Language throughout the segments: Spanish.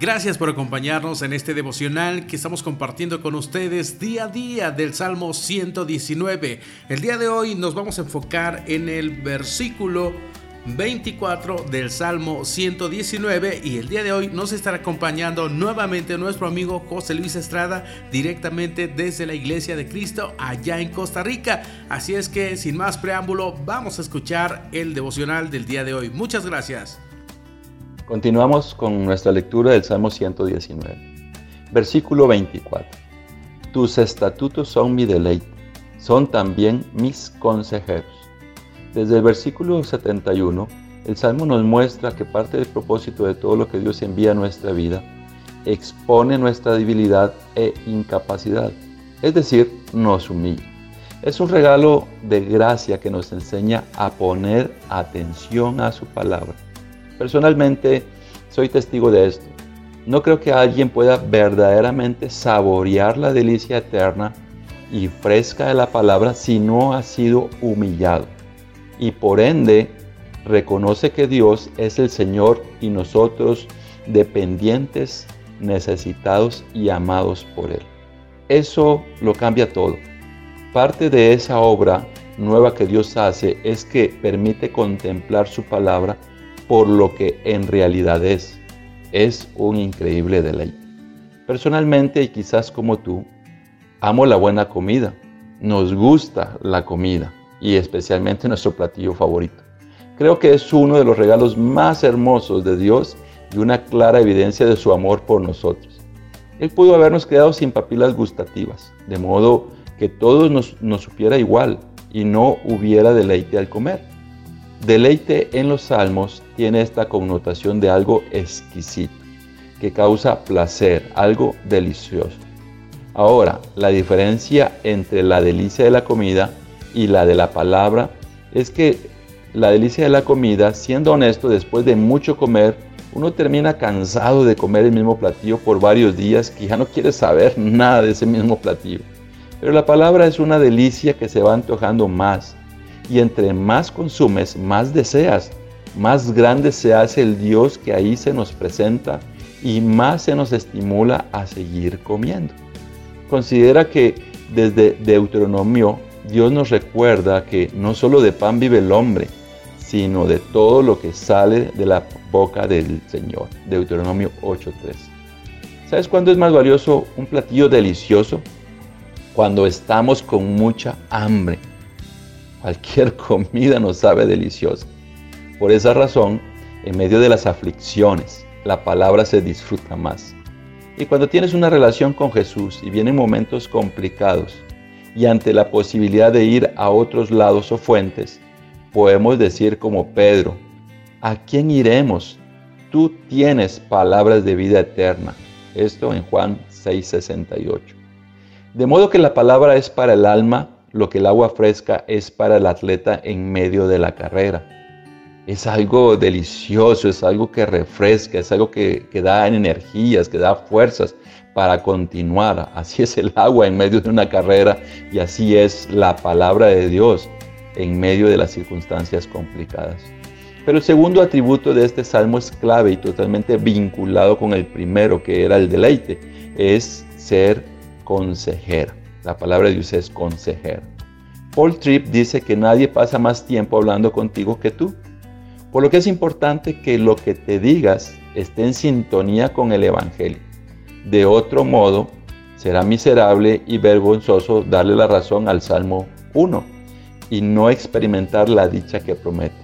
Gracias por acompañarnos en este devocional que estamos compartiendo con ustedes día a día del Salmo 119. El día de hoy nos vamos a enfocar en el versículo 24 del Salmo 119 y el día de hoy nos estará acompañando nuevamente nuestro amigo José Luis Estrada directamente desde la Iglesia de Cristo allá en Costa Rica. Así es que sin más preámbulo vamos a escuchar el devocional del día de hoy. Muchas gracias. Continuamos con nuestra lectura del Salmo 119. Versículo 24. Tus estatutos son mi deleite, son también mis consejeros. Desde el versículo 71, el Salmo nos muestra que parte del propósito de todo lo que Dios envía a nuestra vida expone nuestra debilidad e incapacidad, es decir, nos humilla. Es un regalo de gracia que nos enseña a poner atención a su palabra. Personalmente soy testigo de esto. No creo que alguien pueda verdaderamente saborear la delicia eterna y fresca de la palabra si no ha sido humillado y por ende reconoce que Dios es el Señor y nosotros dependientes, necesitados y amados por Él. Eso lo cambia todo. Parte de esa obra nueva que Dios hace es que permite contemplar su palabra por lo que en realidad es. Es un increíble deleite. Personalmente y quizás como tú, amo la buena comida. Nos gusta la comida y especialmente nuestro platillo favorito. Creo que es uno de los regalos más hermosos de Dios y una clara evidencia de su amor por nosotros. Él pudo habernos creado sin papilas gustativas, de modo que todos nos, nos supiera igual y no hubiera deleite al comer. Deleite en los salmos tiene esta connotación de algo exquisito, que causa placer, algo delicioso. Ahora, la diferencia entre la delicia de la comida y la de la palabra es que la delicia de la comida, siendo honesto, después de mucho comer, uno termina cansado de comer el mismo platillo por varios días que ya no quiere saber nada de ese mismo platillo. Pero la palabra es una delicia que se va antojando más. Y entre más consumes, más deseas, más grande se hace el Dios que ahí se nos presenta y más se nos estimula a seguir comiendo. Considera que desde Deuteronomio Dios nos recuerda que no solo de pan vive el hombre, sino de todo lo que sale de la boca del Señor. Deuteronomio 8.3. ¿Sabes cuándo es más valioso un platillo delicioso? Cuando estamos con mucha hambre. Cualquier comida nos sabe deliciosa. Por esa razón, en medio de las aflicciones, la palabra se disfruta más. Y cuando tienes una relación con Jesús y vienen momentos complicados, y ante la posibilidad de ir a otros lados o fuentes, podemos decir como Pedro, ¿a quién iremos? Tú tienes palabras de vida eterna. Esto en Juan 6:68. De modo que la palabra es para el alma lo que el agua fresca es para el atleta en medio de la carrera. Es algo delicioso, es algo que refresca, es algo que, que da energías, que da fuerzas, para continuar. Así es el agua en medio de una carrera y así es la palabra de Dios en medio de las circunstancias complicadas. Pero el segundo atributo de este salmo es clave y totalmente vinculado con el primero, que era el deleite, es ser consejera. La palabra de Dios es consejera. Paul Tripp dice que nadie pasa más tiempo hablando contigo que tú, por lo que es importante que lo que te digas esté en sintonía con el Evangelio. De otro modo, será miserable y vergonzoso darle la razón al Salmo 1 y no experimentar la dicha que promete.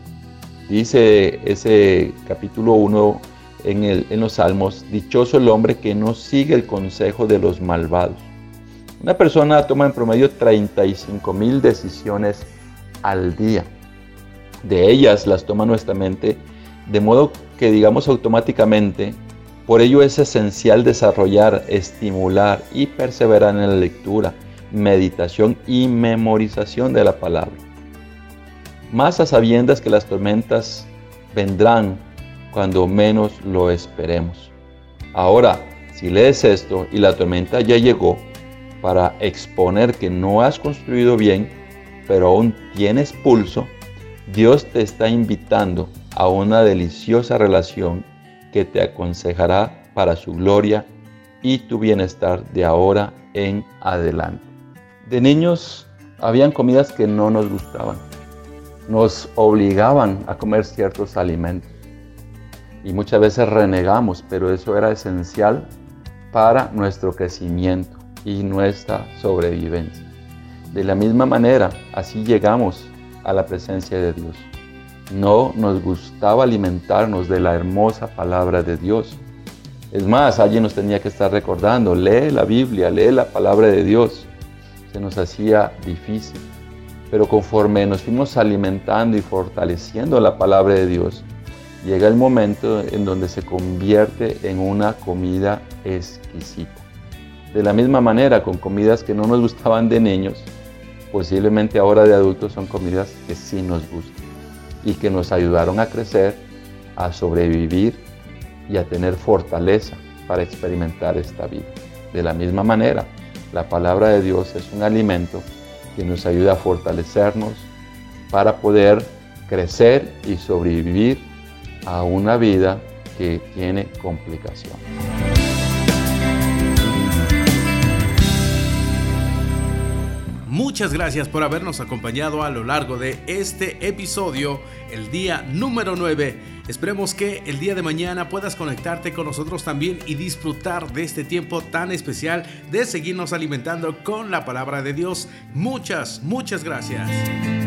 Dice ese capítulo 1 en, en los Salmos, dichoso el hombre que no sigue el consejo de los malvados. Una persona toma en promedio 35 mil decisiones al día. De ellas las toma nuestra mente, de modo que digamos automáticamente por ello es esencial desarrollar, estimular y perseverar en la lectura, meditación y memorización de la palabra. Más a sabiendas que las tormentas vendrán cuando menos lo esperemos. Ahora, si lees esto y la tormenta ya llegó, para exponer que no has construido bien, pero aún tienes pulso, Dios te está invitando a una deliciosa relación que te aconsejará para su gloria y tu bienestar de ahora en adelante. De niños habían comidas que no nos gustaban. Nos obligaban a comer ciertos alimentos. Y muchas veces renegamos, pero eso era esencial para nuestro crecimiento y nuestra sobrevivencia. De la misma manera, así llegamos a la presencia de Dios. No nos gustaba alimentarnos de la hermosa palabra de Dios. Es más, alguien nos tenía que estar recordando, lee la Biblia, lee la palabra de Dios. Se nos hacía difícil. Pero conforme nos fuimos alimentando y fortaleciendo la palabra de Dios, llega el momento en donde se convierte en una comida exquisita. De la misma manera, con comidas que no nos gustaban de niños, posiblemente ahora de adultos son comidas que sí nos gustan y que nos ayudaron a crecer, a sobrevivir y a tener fortaleza para experimentar esta vida. De la misma manera, la palabra de Dios es un alimento que nos ayuda a fortalecernos para poder crecer y sobrevivir a una vida que tiene complicaciones. Muchas gracias por habernos acompañado a lo largo de este episodio, el día número 9. Esperemos que el día de mañana puedas conectarte con nosotros también y disfrutar de este tiempo tan especial de seguirnos alimentando con la palabra de Dios. Muchas, muchas gracias.